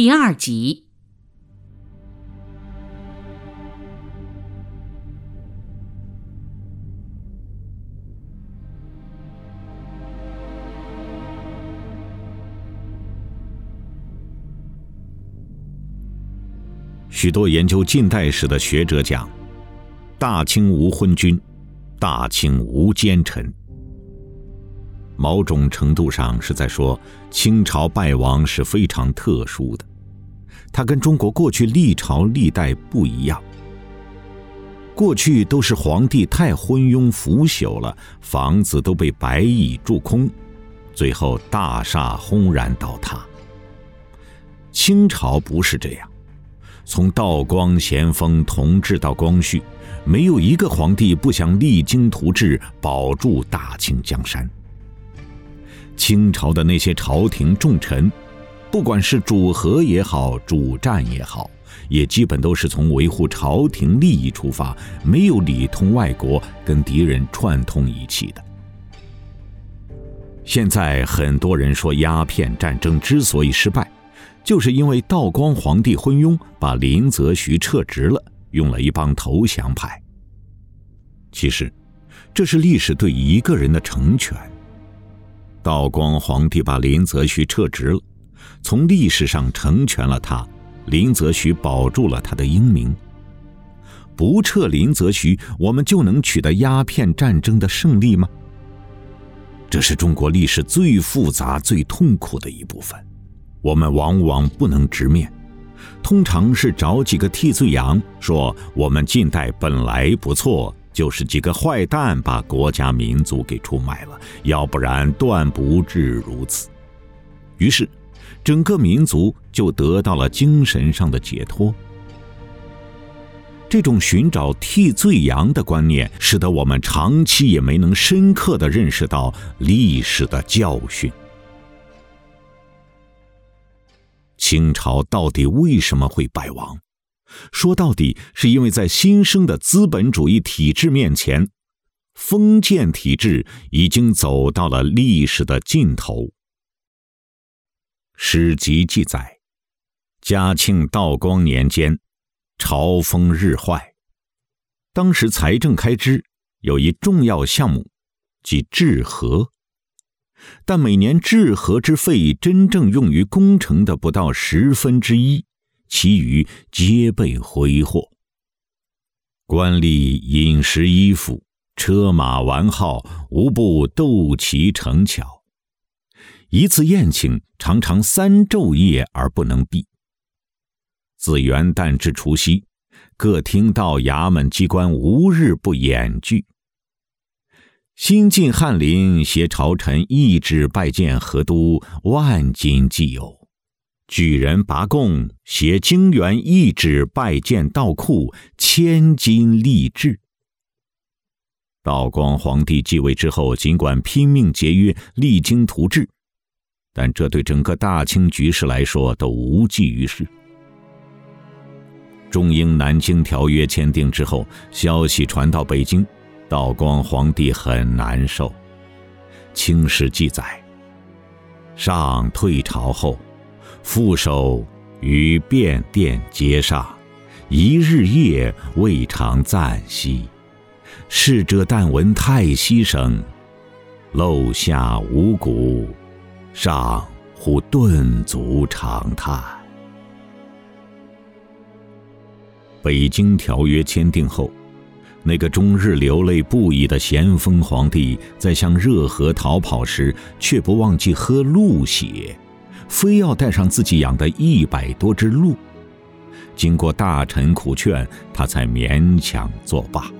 第二集。许多研究近代史的学者讲：“大清无昏君，大清无奸臣。”某种程度上是在说清朝败亡是非常特殊的，它跟中国过去历朝历代不一样。过去都是皇帝太昏庸腐朽了，房子都被白蚁蛀空，最后大厦轰然倒塌。清朝不是这样。从道光、咸丰、同治到光绪，没有一个皇帝不想励精图治，保住大清江山。清朝的那些朝廷重臣，不管是主和也好，主战也好，也基本都是从维护朝廷利益出发，没有里通外国，跟敌人串通一气的。现在很多人说鸦片战争之所以失败。就是因为道光皇帝昏庸，把林则徐撤职了，用了一帮投降派。其实，这是历史对一个人的成全。道光皇帝把林则徐撤职了，从历史上成全了他，林则徐保住了他的英名。不撤林则徐，我们就能取得鸦片战争的胜利吗？这是中国历史最复杂、最痛苦的一部分。我们往往不能直面，通常是找几个替罪羊，说我们近代本来不错，就是几个坏蛋把国家民族给出卖了，要不然断不至如此。于是，整个民族就得到了精神上的解脱。这种寻找替罪羊的观念，使得我们长期也没能深刻的认识到历史的教训。清朝到底为什么会败亡？说到底，是因为在新生的资本主义体制面前，封建体制已经走到了历史的尽头。史籍记载，嘉庆、道光年间，朝风日坏，当时财政开支有一重要项目，即治河。但每年治河之费，真正用于工程的不到十分之一，其余皆被挥霍。官吏饮食衣服、车马玩好，无不斗奇成巧。一次宴请，常常三昼夜而不能毕。自元旦至除夕，各厅道衙门机关无日不演剧。新晋翰林携朝臣一纸拜见河都，万金既有；举人拔贡携京元一纸拜见道库，千金立志。道光皇帝继位之后，尽管拼命节约、励精图治，但这对整个大清局势来说都无济于事。中英南京条约签订之后，消息传到北京。道光皇帝很难受，《清史》记载：上退朝后，副手于便殿阶上，一日夜未尝暂息。侍者但闻太息声，漏下五谷，上忽顿足长叹。北京条约签订后。那个终日流泪不已的咸丰皇帝，在向热河逃跑时，却不忘记喝鹿血，非要带上自己养的一百多只鹿。经过大臣苦劝，他才勉强作罢。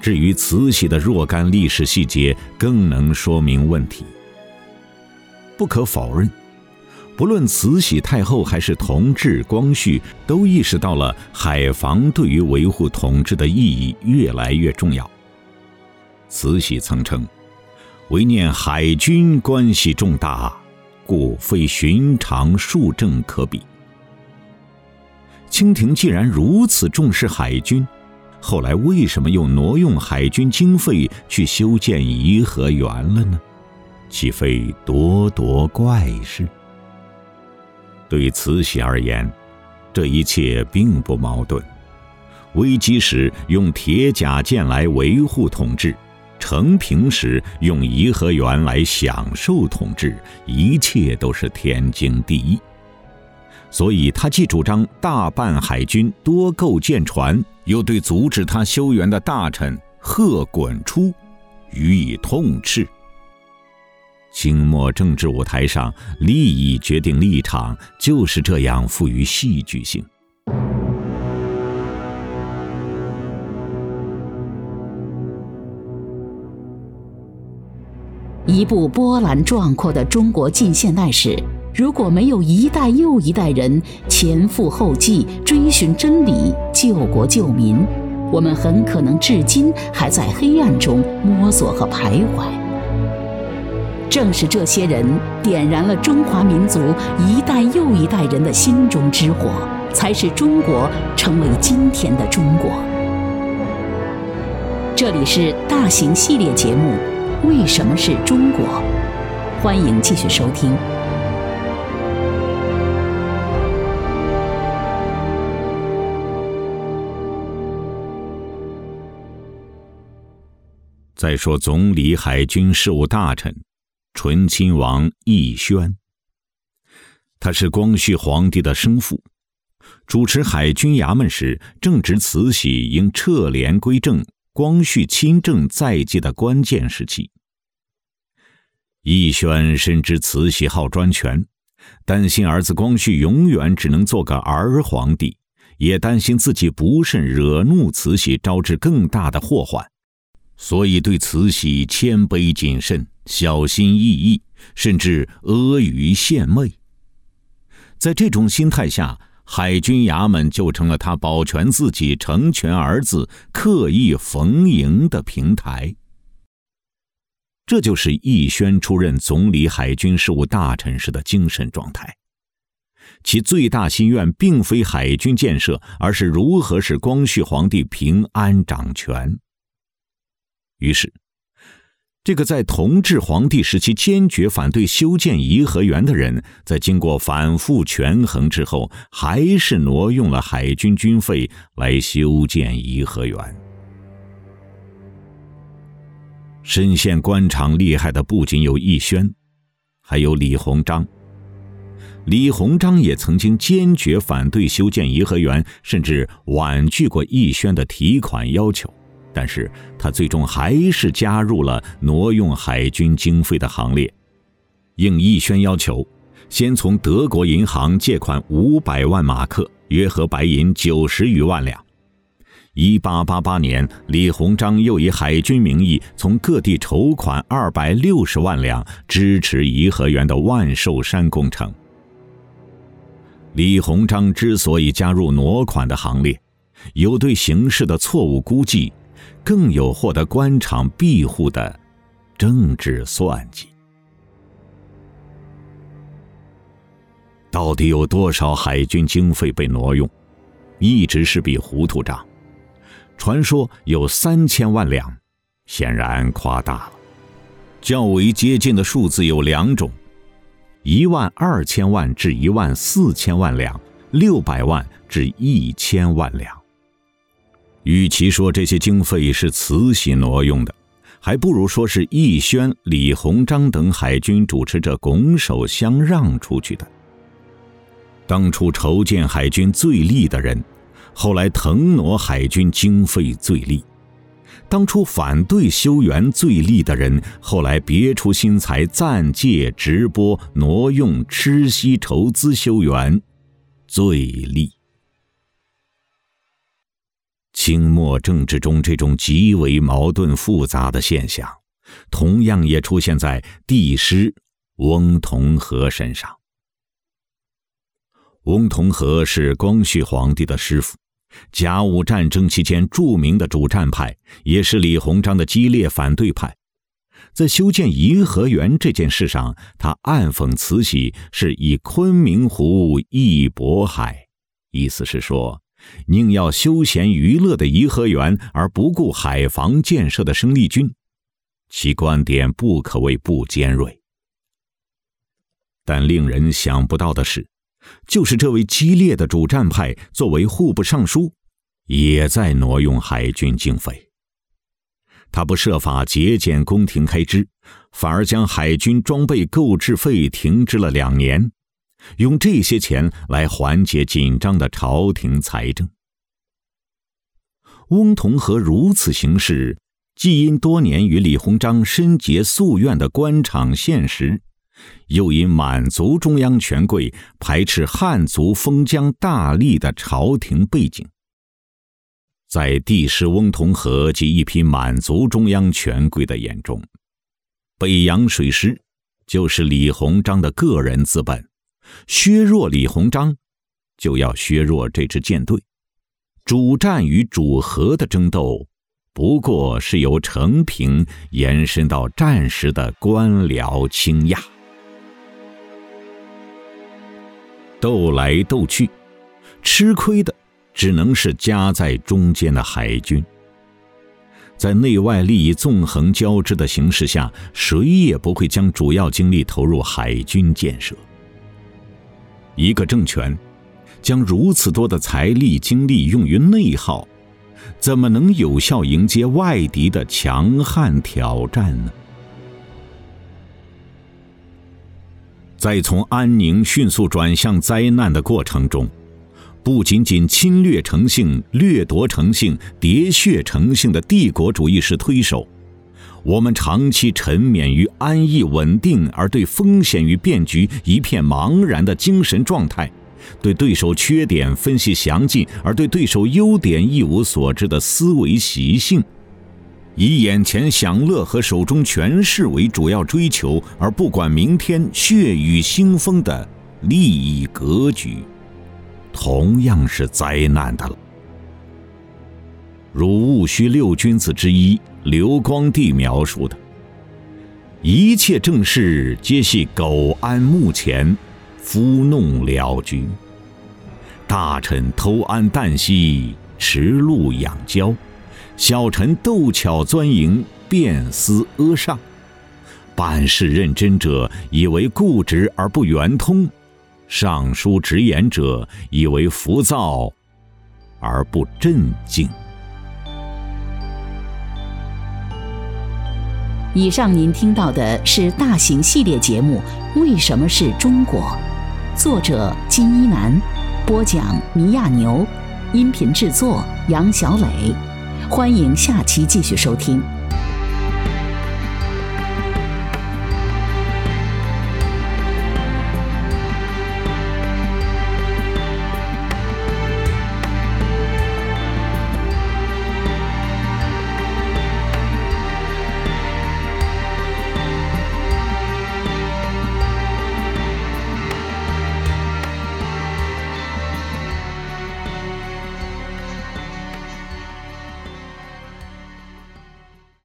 至于慈禧的若干历史细节，更能说明问题。不可否认。不论慈禧太后还是同治、光绪，都意识到了海防对于维护统治的意义越来越重要。慈禧曾称：“唯念海军关系重大，故非寻常数政可比。”清廷既然如此重视海军，后来为什么又挪用海军经费去修建颐和园了呢？岂非咄咄怪事？对慈禧而言，这一切并不矛盾。危机时用铁甲舰来维护统治，成平时用颐和园来享受统治，一切都是天经地义。所以，他既主张大办海军，多构舰船，又对阻止他修园的大臣贺滚出予以痛斥。清末政治舞台上，利益决定立场，就是这样富于戏剧性。一部波澜壮阔的中国近现代史。如果没有一代又一代人前赴后继追寻真理、救国救民，我们很可能至今还在黑暗中摸索和徘徊。正是这些人点燃了中华民族一代又一代人的心中之火，才使中国成为今天的中国。这里是大型系列节目《为什么是中国》，欢迎继续收听。再说总理海军事务大臣，醇亲王奕轩。他是光绪皇帝的生父，主持海军衙门时，正值慈禧应撤帘归政、光绪亲政在即的关键时期。奕轩深知慈禧好专权，担心儿子光绪永远只能做个儿皇帝，也担心自己不慎惹怒慈禧，招致更大的祸患。所以，对慈禧谦卑谨慎、小心翼翼，甚至阿谀献媚。在这种心态下，海军衙门就成了他保全自己、成全儿子、刻意逢迎的平台。这就是奕轩出任总理海军事务大臣时的精神状态。其最大心愿并非海军建设，而是如何使光绪皇帝平安掌权。于是，这个在同治皇帝时期坚决反对修建颐和园的人，在经过反复权衡之后，还是挪用了海军军费来修建颐和园。深陷官场厉害的不仅有奕轩，还有李鸿章。李鸿章也曾经坚决反对修建颐和园，甚至婉拒过奕轩的提款要求。但是他最终还是加入了挪用海军经费的行列，应奕轩要求，先从德国银行借款五百万马克，约合白银九十余万两。一八八八年，李鸿章又以海军名义从各地筹款二百六十万两，支持颐和园的万寿山工程。李鸿章之所以加入挪款的行列，有对形势的错误估计。更有获得官场庇护的政治算计。到底有多少海军经费被挪用，一直是笔糊涂账。传说有三千万两，显然夸大了。较为接近的数字有两种：一万二千万至一万四千万两，六百万至一千万两。与其说这些经费是慈禧挪用的，还不如说是奕轩、李鸿章等海军主持者拱手相让出去的。当初筹建海军最利的人，后来腾挪海军经费最利；当初反对修园最利的人，后来别出心裁暂借直播挪用吃息筹资修园最利。清末政治中这种极为矛盾复杂的现象，同样也出现在帝师翁同龢身上。翁同龢是光绪皇帝的师傅，甲午战争期间著名的主战派，也是李鸿章的激烈反对派。在修建颐和园这件事上，他暗讽慈禧是以昆明湖易渤海，意思是说。宁要休闲娱乐的颐和园，而不顾海防建设的生力军，其观点不可谓不尖锐。但令人想不到的是，就是这位激烈的主战派作为户部尚书，也在挪用海军经费。他不设法节俭宫廷开支，反而将海军装备购置费停滞了两年，用这些钱来缓解紧张的朝廷财政。翁同龢如此行事，既因多年与李鸿章深结夙愿的官场现实，又因满族中央权贵排斥汉族封疆大吏的朝廷背景。在帝师翁同龢及一批满族中央权贵的眼中，北洋水师就是李鸿章的个人资本，削弱李鸿章，就要削弱这支舰队。主战与主和的争斗，不过是由承平延伸到战时的官僚倾轧，斗来斗去，吃亏的。只能是夹在中间的海军，在内外利益纵横交织的形势下，谁也不会将主要精力投入海军建设。一个政权将如此多的财力精力用于内耗，怎么能有效迎接外敌的强悍挑战呢？在从安宁迅速转向灾难的过程中。不仅仅侵略成性、掠夺成性、喋血成性的帝国主义是推手，我们长期沉湎于安逸稳定而对风险与变局一片茫然的精神状态，对对手缺点分析详尽而对对手优点一无所知的思维习性，以眼前享乐和手中权势为主要追求而不管明天血雨腥风的利益格局。同样是灾难的了。如戊戌六君子之一刘光第描述的：“一切政事皆系苟安目前，夫弄了局。大臣偷安旦夕，驰鹿养骄；小臣斗巧钻营，变思阿上。办事认真者，以为固执而不圆通。”上书直言者以为浮躁而不镇静。以上您听到的是大型系列节目《为什么是中国》，作者金一南，播讲米亚牛，音频制作杨小磊。欢迎下期继续收听。